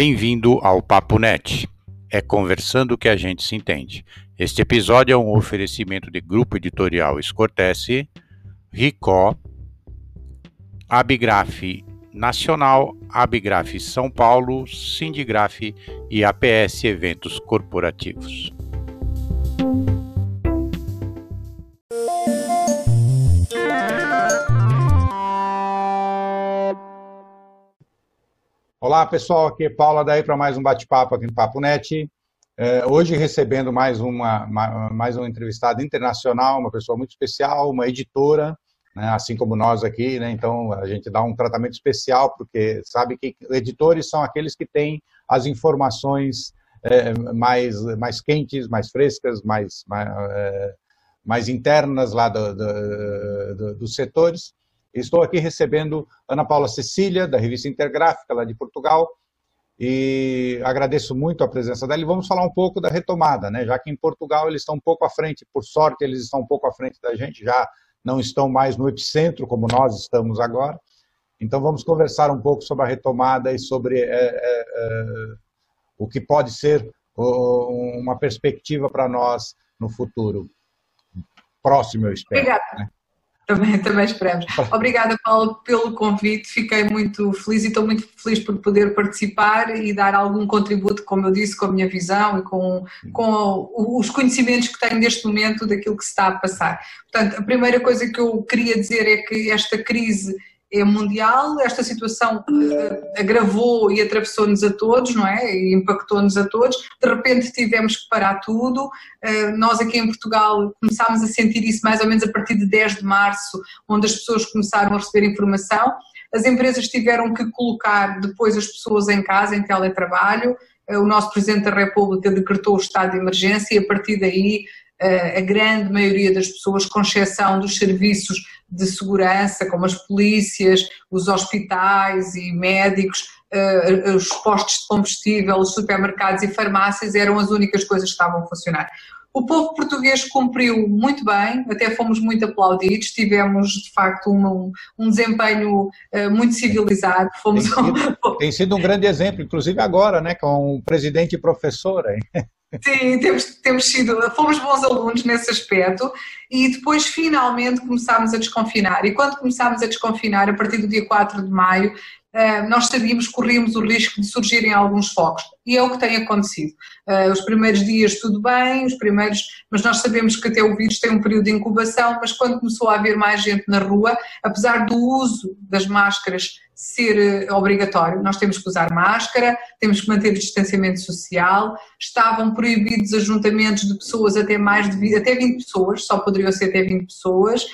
Bem-vindo ao Papo Net. É conversando que a gente se entende. Este episódio é um oferecimento de Grupo Editorial Escortece, Ricó, Abigraf Nacional, Abigraf São Paulo, Sindigraf e APS Eventos Corporativos. Olá pessoal, aqui é Paula daí para mais um bate-papo aqui no Papo Net. É, hoje recebendo mais uma mais um entrevistado internacional, uma pessoa muito especial, uma editora, né, assim como nós aqui, né, então a gente dá um tratamento especial porque sabe que editores são aqueles que têm as informações é, mais mais quentes, mais frescas, mais mais, é, mais internas lá do, do, do, dos setores. Estou aqui recebendo Ana Paula Cecília, da revista Intergráfica, lá de Portugal, e agradeço muito a presença dela. E vamos falar um pouco da retomada, né? já que em Portugal eles estão um pouco à frente, por sorte, eles estão um pouco à frente da gente, já não estão mais no epicentro como nós estamos agora. Então vamos conversar um pouco sobre a retomada e sobre é, é, é, o que pode ser uma perspectiva para nós no futuro próximo, eu espero. Obrigada. Né? Também, também esperamos. Obrigada, Paulo, pelo convite. Fiquei muito feliz e estou muito feliz por poder participar e dar algum contributo, como eu disse, com a minha visão e com, com os conhecimentos que tenho neste momento daquilo que se está a passar. Portanto, a primeira coisa que eu queria dizer é que esta crise é mundial, esta situação uh, agravou e atravessou-nos a todos, não é? E impactou-nos a todos. De repente tivemos que parar tudo. Uh, nós aqui em Portugal começámos a sentir isso mais ou menos a partir de 10 de março, onde as pessoas começaram a receber informação. As empresas tiveram que colocar depois as pessoas em casa, em teletrabalho. Uh, o nosso Presidente da República decretou o estado de emergência e a partir daí a grande maioria das pessoas, com exceção dos serviços de segurança, como as polícias, os hospitais e médicos, uh, os postos de combustível, os supermercados e farmácias eram as únicas coisas que estavam a funcionar. O povo português cumpriu muito bem, até fomos muito aplaudidos, tivemos de facto um, um desempenho uh, muito civilizado. Fomos tem, sido, tem sido um grande exemplo, inclusive agora, né, com o presidente e professora. Sim, temos, temos sido, fomos bons alunos nesse aspecto e depois finalmente começámos a desconfinar. E quando começámos a desconfinar, a partir do dia 4 de maio, eh, nós sabíamos que corríamos o risco de surgirem alguns focos. E é o que tem acontecido. Eh, os primeiros dias tudo bem, os primeiros, mas nós sabemos que até o vírus tem um período de incubação, mas quando começou a haver mais gente na rua, apesar do uso das máscaras ser eh, obrigatório. Nós temos que usar máscara, temos que manter o distanciamento social, estavam proibidos ajuntamentos de pessoas até mais de até 20 pessoas, só poderiam ser até 20 pessoas.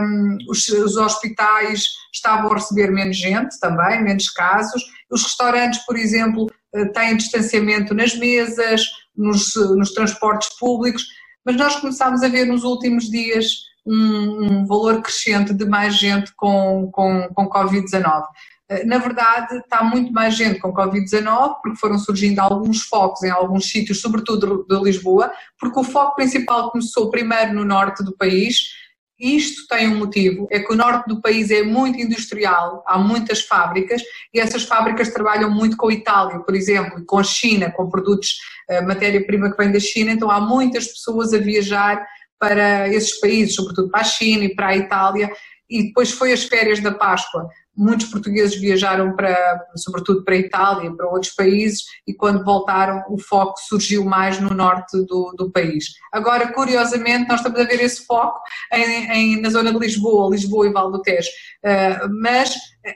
Um, os, os, hospitais estavam a receber menos gente também, menos casos. Os restaurantes, por exemplo, têm distanciamento nas mesas, nos, nos transportes públicos, mas nós começámos a ver nos últimos dias um, um valor crescente de mais gente com, com, com Covid-19. Eh, na verdade, está muito mais gente com Covid-19, porque foram surgindo alguns focos em alguns sítios, sobretudo de Lisboa, porque o foco principal começou primeiro no norte do país. Isto tem um motivo, é que o norte do país é muito industrial, há muitas fábricas e essas fábricas trabalham muito com a Itália, por exemplo, e com a China, com produtos, eh, matéria-prima que vem da China, então há muitas pessoas a viajar para esses países, sobretudo para a China e para a Itália, e depois foi as férias da Páscoa. Muitos portugueses viajaram para, sobretudo para a Itália, para outros países, e quando voltaram o foco surgiu mais no norte do, do país. Agora, curiosamente, nós estamos a ver esse foco em, em, na zona de Lisboa, Lisboa e Val do Tejo, uh, mas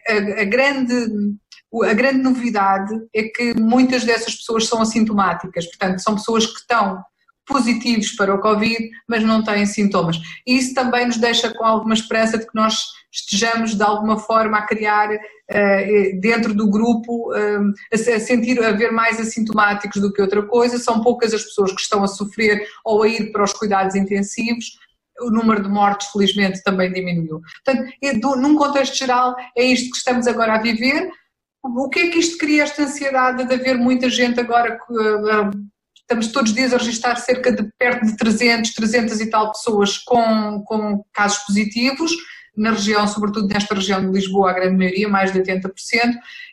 a, a grande a grande novidade é que muitas dessas pessoas são assintomáticas, portanto, são pessoas que estão positivos para o Covid, mas não têm sintomas. Isso também nos deixa com alguma esperança de que nós estejamos de alguma forma a criar uh, dentro do grupo, uh, a, sentir, a ver mais assintomáticos do que outra coisa. São poucas as pessoas que estão a sofrer ou a ir para os cuidados intensivos. O número de mortes, felizmente, também diminuiu. Portanto, num contexto geral, é isto que estamos agora a viver. O que é que isto cria esta ansiedade de haver muita gente agora estamos todos os dias a registrar cerca de perto de 300, 300 e tal pessoas com, com casos positivos, na região, sobretudo nesta região de Lisboa, a grande maioria, mais de 80%.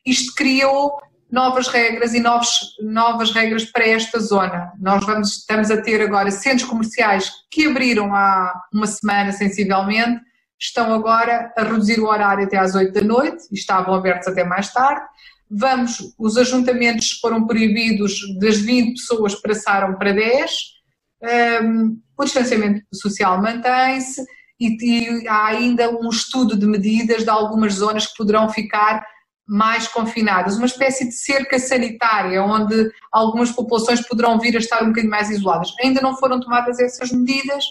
Isto criou novas regras e novos, novas regras para esta zona. Nós vamos, estamos a ter agora centros comerciais que abriram há uma semana sensivelmente, estão agora a reduzir o horário até às 8 da noite e estavam abertos até mais tarde. Vamos, os ajuntamentos foram proibidos, das 20 pessoas passaram para 10, um, o distanciamento social mantém-se e, e há ainda um estudo de medidas de algumas zonas que poderão ficar mais confinadas, uma espécie de cerca sanitária, onde algumas populações poderão vir a estar um bocadinho mais isoladas. Ainda não foram tomadas essas medidas,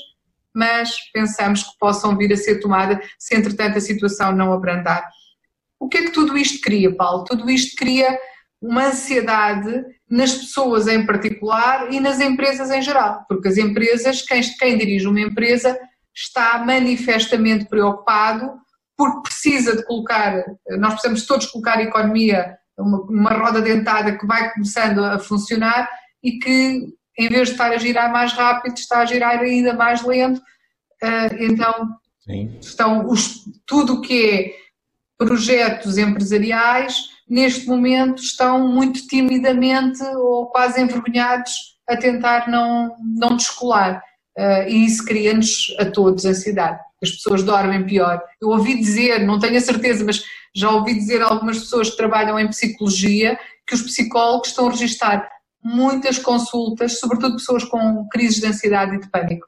mas pensamos que possam vir a ser tomadas se entretanto a situação não abrandar. O que é que tudo isto cria, Paulo? Tudo isto cria uma ansiedade nas pessoas em particular e nas empresas em geral, porque as empresas, quem, quem dirige uma empresa está manifestamente preocupado porque precisa de colocar, nós precisamos todos colocar a economia, uma, uma roda dentada que vai começando a funcionar e que em vez de estar a girar mais rápido, está a girar ainda mais lento. Uh, então, Sim. estão os, tudo o que é projetos empresariais, neste momento estão muito timidamente ou quase envergonhados a tentar não, não descolar. Uh, e isso cria-nos a todos ansiedade as pessoas dormem pior. Eu ouvi dizer, não tenho a certeza, mas já ouvi dizer algumas pessoas que trabalham em psicologia que os psicólogos estão a registrar muitas consultas, sobretudo pessoas com crises de ansiedade e de pânico.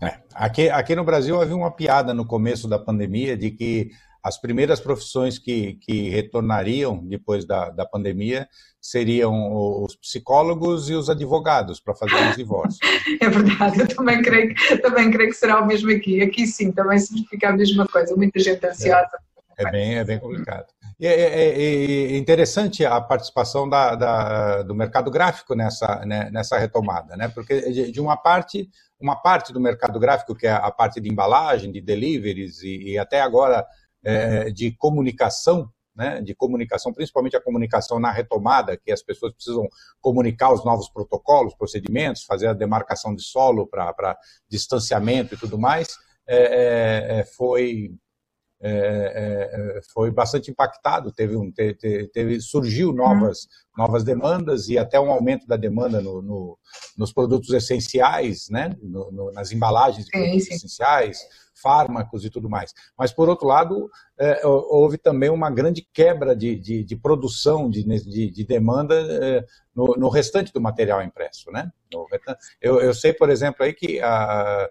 É, aqui, aqui no Brasil havia uma piada no começo da pandemia de que as primeiras profissões que, que retornariam depois da, da pandemia seriam os psicólogos e os advogados para fazer os divórcios. É verdade, eu também creio, também creio que será o mesmo aqui. Aqui sim, também se verifica a mesma coisa, muita gente ansiosa. É, é bem, é bem complicado. E é, é, é, interessante a participação da, da, do mercado gráfico nessa, né, nessa retomada, né? porque de, de uma parte uma parte do mercado gráfico, que é a parte de embalagem, de deliveries e, e até agora é, de comunicação, né, de comunicação, principalmente a comunicação na retomada, que as pessoas precisam comunicar os novos protocolos, procedimentos, fazer a demarcação de solo para distanciamento e tudo mais, é, é, é foi, é, é, foi bastante impactado, teve, um, teve, teve surgiu novas, novas demandas e até um aumento da demanda no, no, nos produtos essenciais, né, no, nas embalagens de produtos sim, sim. essenciais, fármacos e tudo mais. Mas, por outro lado, é, houve também uma grande quebra de, de, de produção, de, de, de demanda é, no, no, restante do material impresso. Né? Eu, eu sei, por exemplo, aí que a, é,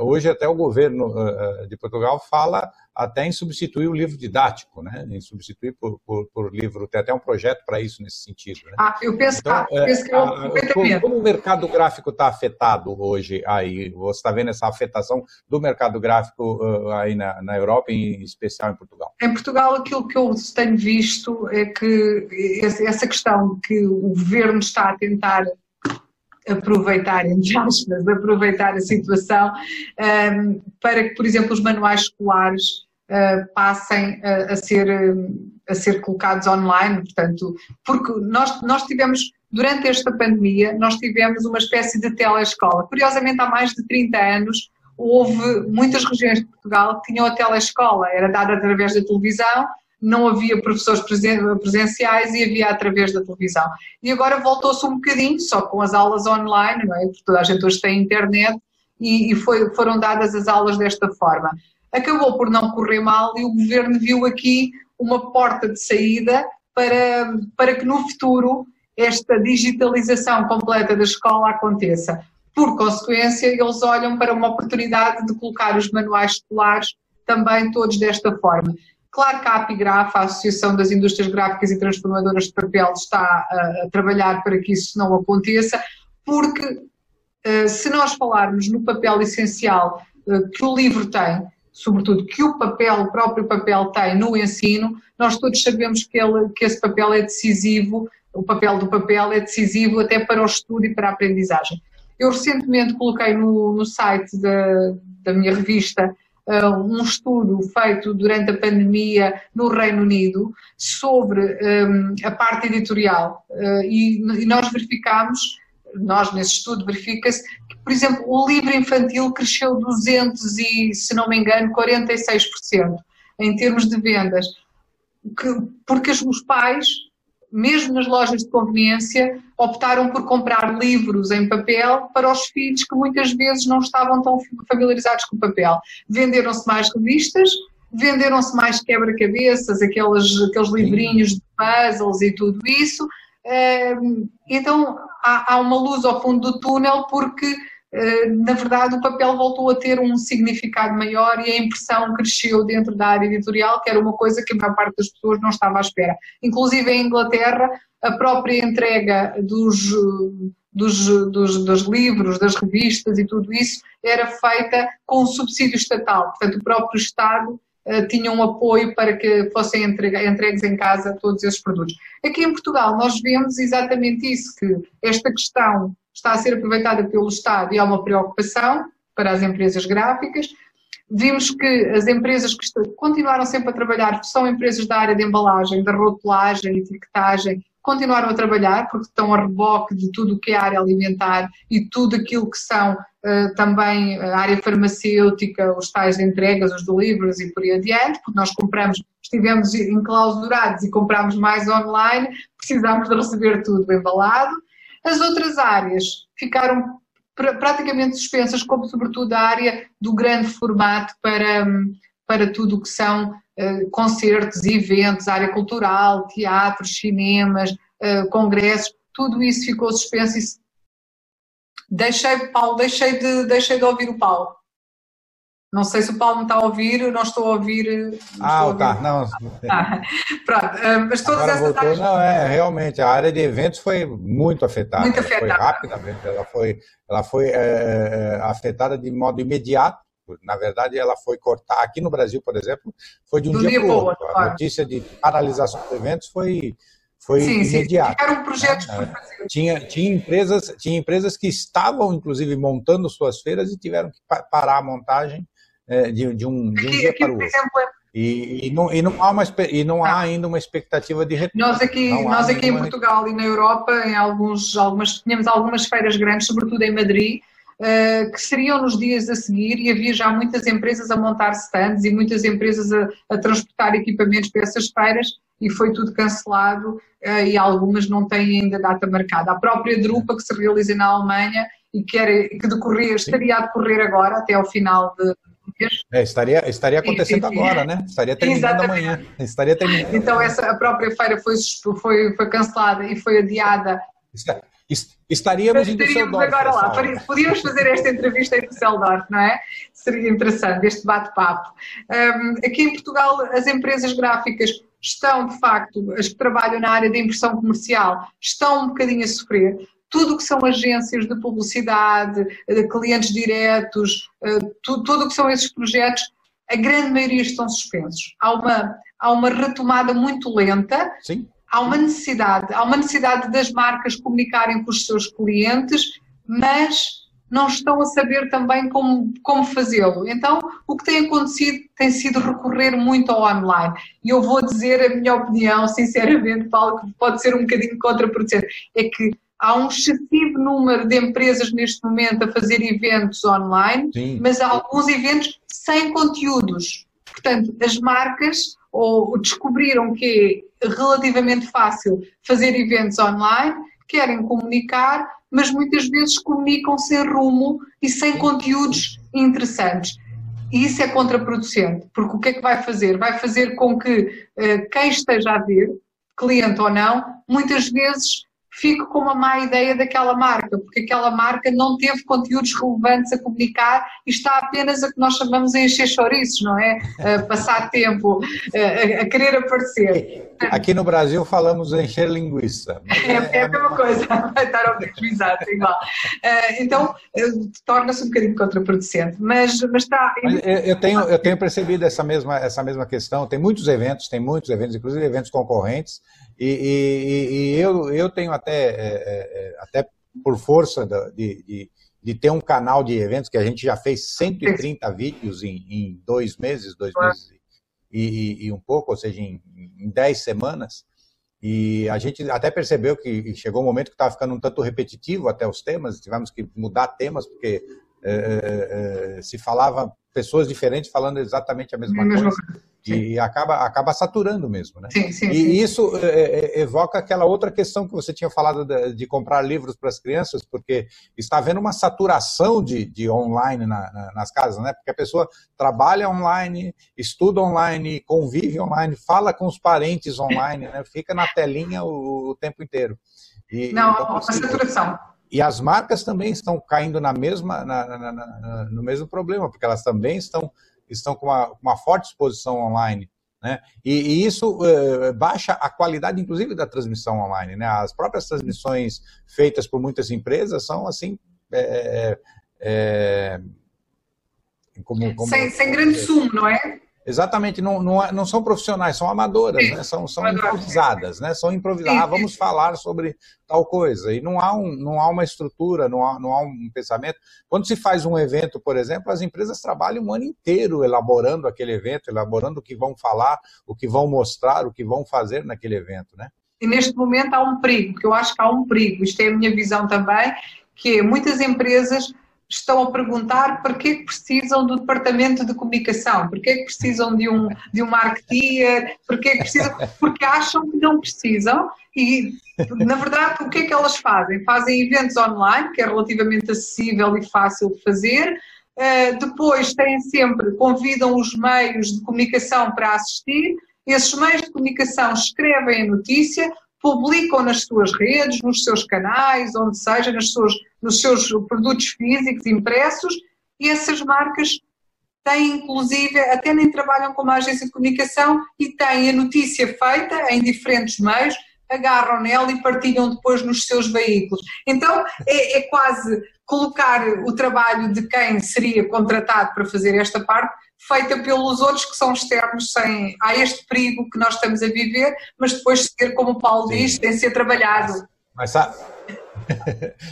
hoje até o governo uh, de Portugal fala até em substituir o livro didático, né? em substituir por, por, por livro, tem até um projeto para isso nesse sentido. Né? Ah, eu penso, então, ah, eu penso que eu, como, como o mercado gráfico está afetado hoje aí? Você está vendo essa afetação do mercado gráfico uh, aí na, na Europa, em especial em Portugal? Em Portugal, aquilo que eu tenho visto é que essa questão que o governo está a tentar aproveitar, entre aspas, aproveitar a situação um, para que, por exemplo, os manuais escolares uh, passem a, a, ser, a ser colocados online, portanto, porque nós, nós tivemos, durante esta pandemia, nós tivemos uma espécie de telescola. Curiosamente, há mais de 30 anos, houve muitas regiões de Portugal que tinham a telescola, era dada através da televisão, não havia professores presenciais e havia através da televisão. E agora voltou-se um bocadinho, só com as aulas online, não é? Porque toda a gente hoje tem internet e, e foi, foram dadas as aulas desta forma. Acabou por não correr mal e o governo viu aqui uma porta de saída para, para que no futuro esta digitalização completa da escola aconteça. Por consequência, eles olham para uma oportunidade de colocar os manuais escolares também todos desta forma. Claro que a APIGRAF, a Associação das Indústrias Gráficas e Transformadoras de Papel, está a, a trabalhar para que isso não aconteça, porque uh, se nós falarmos no papel essencial uh, que o livro tem, sobretudo que o papel, o próprio papel tem no ensino, nós todos sabemos que, ele, que esse papel é decisivo, o papel do papel é decisivo até para o estudo e para a aprendizagem. Eu recentemente coloquei no, no site da, da minha revista um estudo feito durante a pandemia no Reino Unido sobre um, a parte editorial uh, e, e, nós verificamos, nós nesse estudo verifica-se que, por exemplo, o livro infantil cresceu 200 e, se não me engano, 46% em termos de vendas. que, porque os pais, mesmo nas lojas de conveniência, optaram por comprar livros em papel para os filhos que muitas vezes não estavam tão familiarizados com o papel. Venderam-se mais revistas, venderam-se mais quebra-cabeças, aqueles, aqueles livrinhos de puzzles e tudo isso. Então há, uma luz ao fundo do túnel porque na verdade o papel voltou a ter um significado maior e a impressão cresceu dentro da área editorial, que era uma coisa que a maior parte das pessoas não estava à espera. Inclusive em Inglaterra, a própria entrega dos, dos, dos, dos livros, das revistas e tudo isso era feita com subsídio estatal. Portanto, o próprio Estado uh, tinha um apoio para que fossem entregues em casa todos esses produtos. Aqui em Portugal nós vemos exatamente isso, que esta questão está a ser aproveitada pelo Estado e há uma preocupação para as empresas gráficas. Vimos que as empresas que continuaram sempre a trabalhar são empresas da área de embalagem, da rotulagem, etiquetagem, continuaram a trabalhar porque estão a reboque de tudo o que é área alimentar e tudo aquilo que são uh, também a área farmacêutica, os tais entregas, os deliveries e por aí adiante, porque nós compramos, estivemos enclausurados e compramos mais online, precisamos de receber tudo embalado. As outras áreas ficaram praticamente suspensas, como sobretudo a área do grande formato para, para tudo o que são concertos, eventos, área cultural, teatros, cinemas, uh, congressos, tudo isso ficou suspenso. E... Deixei, Paulo, deixei de, deixei de ouvir o Paulo. Não sei se o Paulo me está a ouvir, não estou a ouvir. Não ah, tá, não. Ah, pronto, eh, mas todas Agora essas voltou, Não, é, realmente, a área de eventos foi muito afetada. Muito afetada. Foi rapidamente, ela foi, ela foi é, afetada de modo imediato. Na verdade, ela foi cortar. Aqui no Brasil, por exemplo, foi de um Do dia, para o outro. Claro. A notícia de paralisação de eventos foi foi sim, imediato. Sim, um projeto né? tinha, tinha, empresas, tinha empresas que estavam, inclusive, montando suas feiras e tiveram que parar a montagem é, de, de, um, de um aqui, dia para o outro. Exemplo, é e, e, não, e não há, uma, e não há ah. ainda uma expectativa de retorno. Nós aqui, nós aqui em Portugal e na Europa, em alguns, algumas, tínhamos algumas feiras grandes, sobretudo em Madrid, uh, que seriam nos dias a seguir e havia já muitas empresas a montar stands e muitas empresas a, a transportar equipamentos para essas feiras e foi tudo cancelado uh, e algumas não têm ainda data marcada. A própria Drupa que se realiza na Alemanha e que, era, que decorrer, estaria a decorrer agora até ao final de é, estaria, estaria acontecendo sim, sim, agora, né? Estaria terminando Exatamente. amanhã. Estaria terminando. Então, essa, a própria feira foi, foi, foi cancelada e foi adiada. Está, estaríamos em Düsseldorf. agora lá. Podíamos fazer esta entrevista em Düsseldorf, não é? Seria interessante, este bate-papo. Um, aqui em Portugal, as empresas gráficas estão, de facto, as que trabalham na área da impressão comercial, estão um bocadinho a sofrer tudo o que são agências de publicidade, de clientes diretos, eh, tudo o que são esses projetos, a grande maioria estão suspensos. Há uma, há uma retomada muito lenta. Sim. Há uma necessidade, há uma necessidade das marcas comunicarem com os seus clientes, mas não estão a saber também como, como fazê-lo. Então, o que tem acontecido tem sido recorrer muito ao online. E eu vou dizer a minha opinião, sinceramente, Paulo, que pode ser um bocadinho contraproducente, é que Há um excessivo número de empresas neste momento a fazer eventos online, Sim. mas há alguns eventos sem conteúdos. Portanto, as marcas ou descobriram que é relativamente fácil fazer eventos online, querem comunicar, mas muitas vezes comunicam sem rumo e sem conteúdos interessantes. E isso é contraproducente, porque o que é que vai fazer? Vai fazer com que uh, quem esteja a ver, cliente ou não, muitas vezes fico com uma má ideia daquela marca, porque aquela marca não teve conteúdos relevantes a comunicar e está apenas a que nós chamamos de encher chouriços, não é? A passar tempo, a, a, querer aparecer. Aqui no Brasil falamos encher linguiça. É, é, a mesma coisa, vai estar ao exato, igual. Eh, então, torna-se um bocadinho contraproducente, mas, mas está... Eu tenho, eu tenho percebido essa mesma, essa mesma questão, tem muitos eventos, tem muitos eventos, inclusive eventos concorrentes, e, e, e eu, eu tenho até, é, é, é até por força de, de, de, ter um canal de eventos, que a gente já fez 130 vídeos em, em dois meses, dois meses e, e, um pouco, ou seja, em, em 10 semanas, e a gente até percebeu que chegou um momento que estava ficando um tanto repetitivo até os temas, tivemos que mudar temas, porque é, é, se falava pessoas diferentes falando exatamente a mesma, coisa. E acaba, acaba saturando mesmo, né? Sim, sim, e sim. isso é, é, evoca aquela outra questão que você tinha falado de, de comprar livros para as crianças, porque está havendo uma saturação de, de online na, na, nas casas, né? Porque a pessoa trabalha online, estuda online, convive online, fala com os parentes online, né? Fica na telinha o, o tempo inteiro. E, Não, então, uma saturação. E as marcas também estão caindo na mesma, na, na, na, no mesmo problema, porque elas também estão estão com uma, uma forte exposição online. Né? E, e isso uh, baixa a qualidade, inclusive, da transmissão online. Né? As próprias transmissões feitas por muitas empresas são assim. É, é, como, como, sem, sem grande sumo, não é? Exatamente, não, não, é, não são profissionais, são amadoras, né? são, são improvisadas, né? São improvisadas. Ah, vamos falar sobre tal coisa. E não há, um, não há uma estrutura, não há, não há um pensamento. Quando se faz um evento, por exemplo, as empresas trabalham um ano inteiro elaborando aquele evento, elaborando o que vão falar, o que vão mostrar, o que vão fazer naquele evento, né? E neste momento há um perigo, que eu acho que há um perigo, isto é a minha visão também, que muitas empresas estão a perguntar para que é que precisam do departamento de comunicação, para que é precisam de um, de um marketeer, para que é precisam, porque acham que não precisam e, na verdade, o que é que elas fazem? Fazem eventos online, que é relativamente acessível e fácil de fazer, uh, depois têm sempre, convidam os meios de comunicação para assistir, esses meios de comunicação escrevem a notícia, publicam nas suas redes, nos seus canais, onde seja, nas suas, nos seus produtos físicos impressos, e essas marcas têm, inclusive, até nem trabalham com uma agência de comunicação e têm a notícia feita em diferentes meios, agarram nela e partilham depois nos seus veículos. Então, é, é quase colocar o trabalho de quem seria contratado para fazer esta parte feita pelos outros que são externos sem há este perigo que nós estamos a viver, mas depois ser, como o Paulo Sim. diz, tem ser trabalhado. Mas sabe,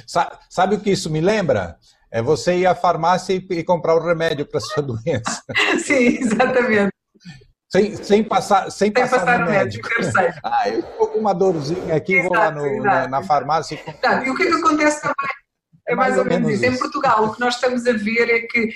sabe o que isso me lembra? É você ir à farmácia e, comprar o remédio para sua doença. Sim, exatamente. Sem, sem passar, sem, sem passar, passar, no, médico. médico. ah, eu estou com uma dorzinha aqui, exato, vou lá no, na, na, farmácia. E, e o que, é que acontece também? É mais, é mais ou, menos isso. Em Portugal, o que nós estamos a ver é que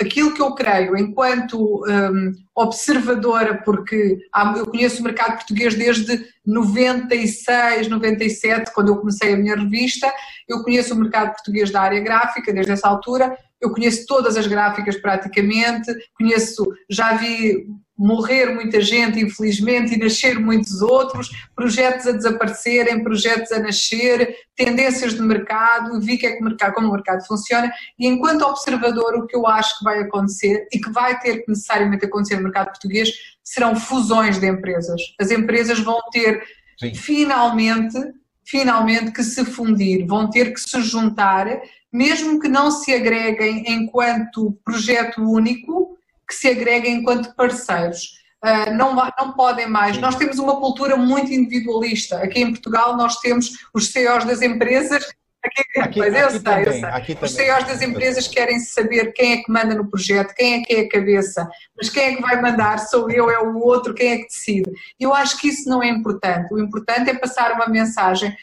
aquilo que eu creio, enquanto um, observadora, porque eu conheço o mercado português desde 96, 97, quando eu comecei a minha revista, eu conheço o mercado português da área gráfica desde essa altura, eu conheço todas as gráficas praticamente, conheço, já vi morrer muita gente, infelizmente, e nascer muitos outros, projetos a desaparecerem, projetos a nascer, tendências de mercado, vi que é que o mercado, como o mercado funciona, e enquanto observador, o que eu acho que vai acontecer e que vai ter que necessariamente acontecer no mercado português serão fusões de empresas. As empresas vão ter Sim. finalmente, finalmente que se fundir, vão ter que se juntar, mesmo que não se agreguem enquanto projeto único, que se agreguem enquanto parceiros. Uh, não, não podem mais. Nós temos uma cultura muito individualista. Aqui em Portugal nós temos os CEOs das empresas. Aqui, aqui, mas eu aqui sei, também, eu sei. Aqui os CEOs das empresas querem saber quem é que manda no projeto, quem é que é a cabeça, mas quem é que vai mandar? Sou eu, é o outro, quem é que decide? Eu acho que isso não é importante. O importante é passar uma mensagem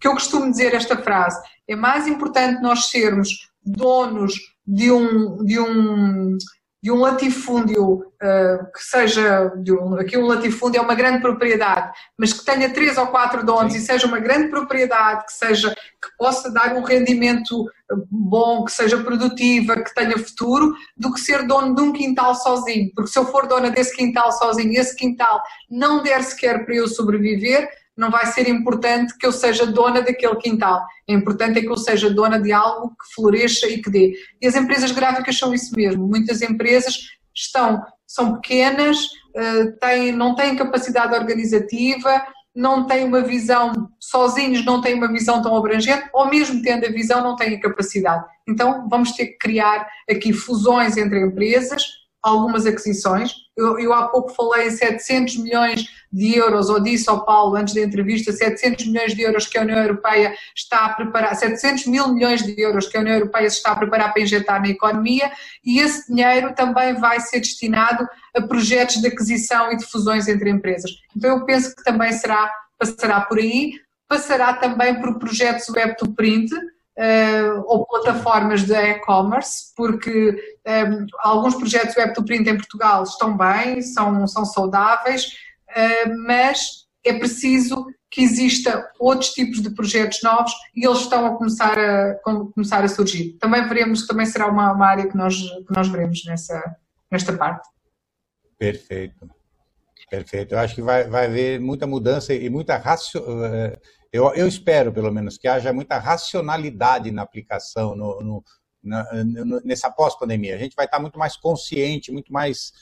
que eu costumo dizer esta frase: é mais importante nós sermos donos de um, de um de um latifúndio uh, que seja, um, aqui um latifúndio é uma grande propriedade, mas que tenha três ou quatro donos Sim. e seja uma grande propriedade, que seja, que possa dar um rendimento bom, que seja produtiva, que tenha futuro, do que ser dono de um quintal sozinho. Porque se eu for dona desse quintal sozinho e esse quintal não der sequer para eu sobreviver, não vai ser importante que eu seja dona daquele quintal. É importante é que eu seja dona de algo que floresça e que dê. E as empresas gráficas são isso mesmo. Muitas empresas estão, são pequenas, eh, têm, não têm capacidade organizativa, não têm uma visão, sozinhos não têm uma visão tão abrangente, ou mesmo tendo a visão, não têm a capacidade. Então vamos ter que criar aqui fusões entre empresas, algumas aquisições. Eu, eu, há pouco falei em 700 milhões de euros, ou disse ao Paulo antes da entrevista, 700 milhões de euros que a União Europeia está a preparar, 700 mil milhões de euros que a União Europeia se está a preparar para injetar na economia e esse dinheiro também vai ser destinado a projetos de aquisição e de fusões entre empresas. Então eu penso que também será, passará por aí, passará também por projetos web to print, uh, ou plataformas de e-commerce, porque um, eh, alguns projetos Web to Print em Portugal estão bem, são, são saudáveis, uh, mas é preciso que exista outros tipos de projetos novos e eles estão a começar a, começar a surgir. Também veremos, também será uma, uma área que nós, que nós veremos nessa, nesta parte. Perfeito. Perfeito. Eu acho que vai, vai haver muita mudança e muita racio... Eu, eu espero, pelo menos, que haja muita racionalidade na aplicação no, no, na, nessa pós-pandemia. A gente vai estar muito mais consciente, muito mais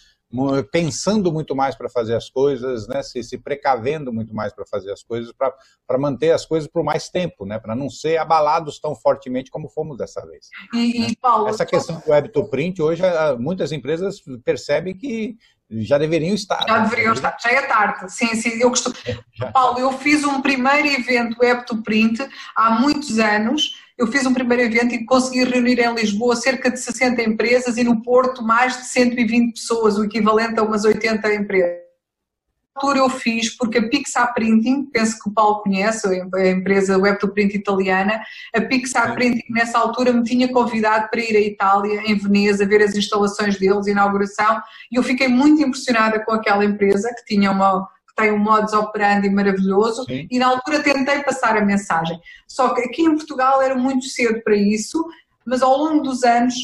pensando muito mais para fazer as coisas, né? se, se precavendo muito mais para fazer as coisas, para manter as coisas por mais tempo, né? para não ser abalados tão fortemente como fomos dessa vez. E, né? Paulo, Essa questão do web to print, hoje muitas empresas percebem que já deveriam estar. Já né? deveriam estar, já é tarde. Sim, sim, eu costumo. Paulo, eu fiz um primeiro evento web to print há muitos anos eu fiz um primeiro evento e consegui reunir em Lisboa cerca de 60 empresas e no Porto mais de 120 pessoas, o equivalente a umas 80 empresas. Na altura eu fiz porque a Pixar Printing, penso que o Paulo conhece, a empresa web to print italiana, a Pixar Printing nessa altura me tinha convidado para ir à Itália, em Veneza, ver as instalações deles, inauguração, e eu fiquei muito impressionada com aquela empresa que tinha uma que tem um modus operandi maravilhoso Sim. e na altura tentei passar a mensagem. Só que aqui em Portugal era muito cedo para isso, mas ao longo dos anos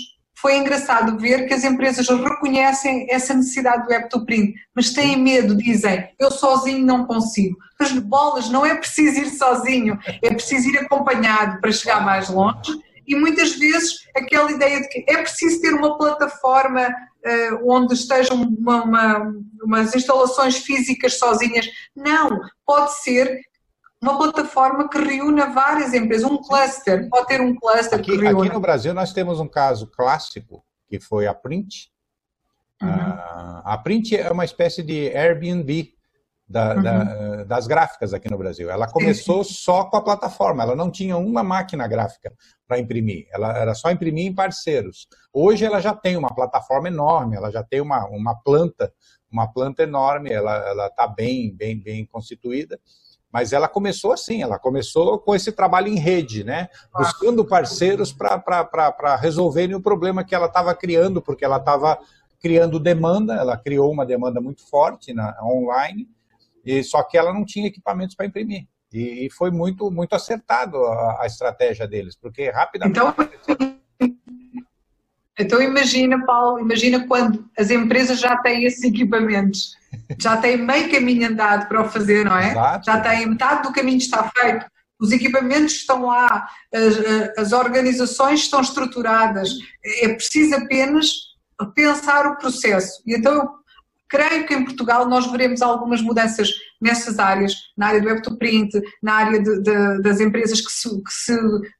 foi engraçado ver que as empresas reconhecem essa necessidade do web to print, mas têm medo, dizem, eu sozinho não consigo. Mas bolas, não é preciso ir sozinho, é preciso ir acompanhado para chegar mais longe e muitas vezes aquela ideia de que é preciso ter uma plataforma uh, onde estejam uma, uma, umas instalações físicas sozinhas. Não, pode ser uma plataforma que reúna várias empresas, um cluster, pode ter um cluster aqui, que reúna. Aqui no Brasil nós temos um caso clássico, que foi a Print. Uhum. Uh, a Print é uma espécie de Airbnb da, uhum. da, das gráficas aqui no Brasil. Ela começou só com a plataforma, ela não tinha uma máquina gráfica para imprimir, ela era só imprimir em parceiros. Hoje ela já tem uma plataforma enorme, ela já tem uma, uma planta, uma planta enorme, ela está bem, bem, bem constituída. Mas ela começou assim, ela começou com esse trabalho em rede, né? Buscando parceiros para resolverem o problema que ela estava criando, porque ela estava criando demanda, ela criou uma demanda muito forte na, online, e só que ela não tinha equipamentos para imprimir. E, foi muito, muito acertado a, a, estratégia deles, porque rapidamente. Então, então imagina, Paulo, imagina quando as empresas já têm esses equipamentos, já têm meio caminho andado para o fazer, não é? Exato. Já têm metade do caminho está feito. Os equipamentos estão lá, as, as organizações estão estruturadas, é preciso apenas pensar o processo. E então eu Creio que em Portugal nós veremos algumas mudanças nessas áreas, na área do web to print, na área de, de, das empresas que se, que se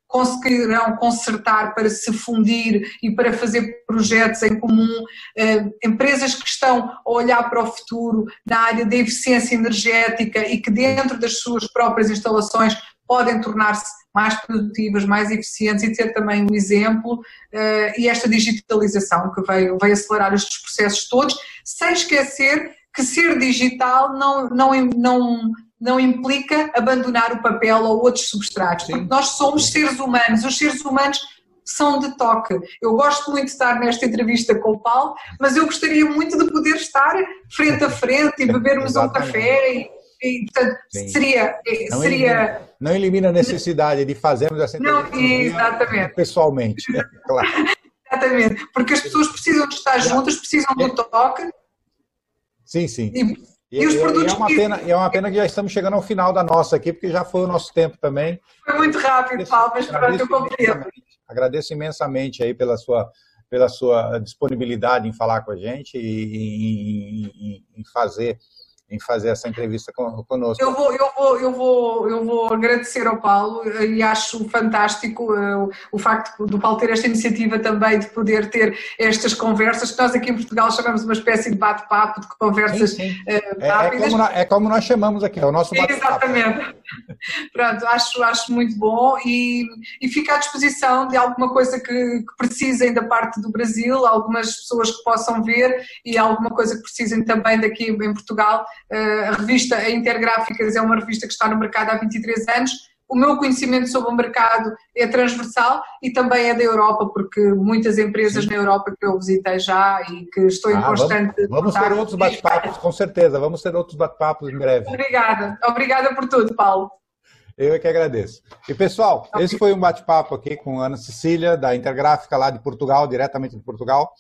conseguirão consertar para se fundir e para fazer projetos em comum, eh, empresas que estão a olhar para o futuro na área da eficiência energética e que dentro das suas próprias instalações podem tornar-se mais produtivas, mais eficientes e ter também um exemplo uh, e esta digitalização que veio, veio acelerar estes processos todos, sem esquecer que ser digital não, não, não, não implica abandonar o papel ou outros substratos, Sim. porque nós somos seres humanos, os seres humanos são de toque. Eu gosto muito de estar nesta entrevista com o Paulo, mas eu gostaria muito de poder estar frente a frente e bebermos um café Sim. seria, não seria elimina, não elimina a necessidade de fazermos essa entrevista não, exatamente. pessoalmente, claro. Exatamente, porque as pessoas precisam de estar juntas, precisam do toque. Sim, sim. E, e, e os produtos. E é, uma pena, é uma pena que já estamos chegando ao final da nossa aqui, porque já foi o nosso tempo também. Foi muito rápido, Paulo, mas pronto, eu compreendo. Agradeço imensamente aí pela sua, pela sua disponibilidade em falar com a gente e em, em, em fazer em fazer essa entrevista conosco. Eu vou, eu vou, eu vou, eu vou agradecer ao Paulo e acho fantástico uh, o facto do Paulo ter esta iniciativa também de poder ter estas conversas que nós aqui em Portugal chamamos uma espécie de bate-papo, de conversas sim, sim. Uh, rápidas. É, é, como nós, é, como nós, chamamos aqui, é o nosso bate-papo. Exatamente. Pronto, acho, acho muito bom e, e fico à disposição de alguma coisa que, que precisem da parte do Brasil, algumas pessoas que possam ver e alguma coisa que precisem também daqui em Portugal a revista Intergráficas é uma revista que está no mercado há 23 anos, o meu conhecimento sobre o mercado é transversal e também é da Europa, porque muitas empresas Sim. na Europa que eu visitei já e que estou em ah, constante. Vamos, vamos ter outros bate-papos, com certeza. Vamos ter outros bate-papos em breve. Obrigada. Obrigada por tudo, Paulo. Eu é que agradeço. E pessoal, esse foi um bate-papo aqui com a Ana Cecília, da Intergráfica lá de Portugal, diretamente de Portugal,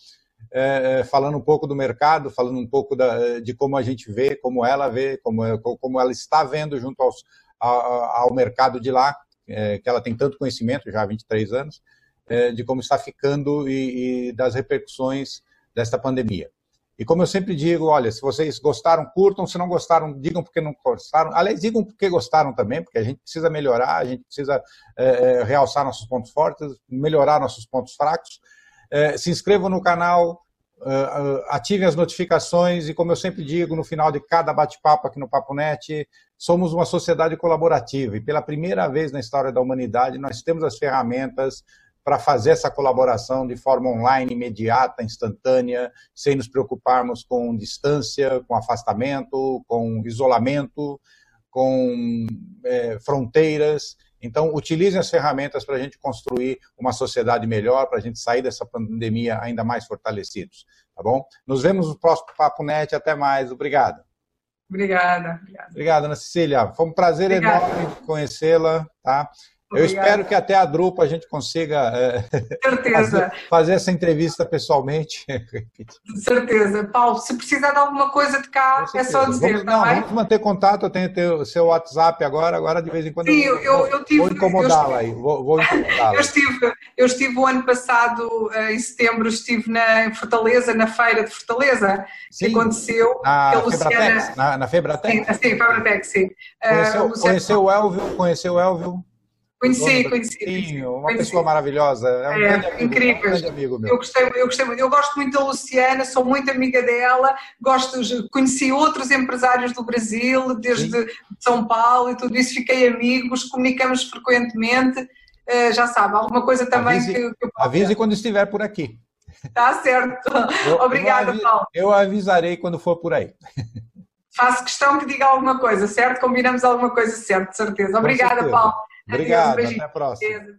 é, é falando um pouco do mercado, falando um pouco da, de como a gente vê, como ela vê, como, como ela está vendo junto aos, ao, ao mercado de lá, é, que ela tem tanto conhecimento, já há 23 anos, é, de como está ficando e, e das repercussões desta pandemia. E como eu sempre digo, olha, se vocês gostaram, curtam, se não gostaram, digam porque não gostaram. Aliás, digam porque gostaram também, porque a gente precisa melhorar, a gente precisa é, realçar nossos pontos fortes, melhorar nossos pontos fracos. É, se inscrevam no canal, uh, ativem as notificações e, como eu sempre digo, no final de cada bate-papo aqui no Papo Net, somos uma sociedade colaborativa e pela primeira vez na história da humanidade nós temos as ferramentas para fazer essa colaboração de forma online, imediata, instantânea, sem nos preocuparmos com distância, com afastamento, com isolamento, com é, fronteiras. Então, utilizem as ferramentas para a gente construir uma sociedade melhor, para a gente sair dessa pandemia ainda mais fortalecidos, tá bom? Nos vemos no próximo Papo Net. Até mais. Obrigado. Obrigada. Obrigado, Ana Cecília. Foi um prazer Obrigada. enorme conhecê-la, tá? Eu espero que até a Drupa a gente consiga é, fazer, fazer, essa entrevista pessoalmente. Certeza. Paulo, se precisar de alguma coisa de cá, é só dizer, vamos, tá não, vamos manter contato, eu tenho o seu WhatsApp agora, agora de vez em quando Sim, eu, eu, eu tive, vou incomodá-la aí. Vou, vou incomodá eu, estive, eu estive o ano passado, eh, em setembro, estive na, em Fortaleza, na feira de Fortaleza, sim, que aconteceu. Na Febratex? Na, na Febratex? Sim, sim, Febratex, sim. Conheceu, uh, conheceu o Elvio? Conheceu o Elvio? Conheci, conheci. Uma conheci. pessoa maravilhosa. É, um é amigo, incrível. Um amigo eu gostei, eu gostei muito. Eu gosto muito da Luciana, sou muito amiga dela. Gosto, conheci outros empresários do Brasil, desde Sim. São Paulo e tudo isso. Fiquei amigos, comunicamos frequentemente. Uh, já sabe, alguma coisa também avise, que, que Avise quando estiver por aqui. Está certo. Eu, Obrigada, eu Paulo. Eu avisarei quando for por aí. Faço questão que diga alguma coisa, certo? Combinamos alguma coisa, certo, de certeza. Obrigada, certeza. Paulo. Obrigado, até a próxima.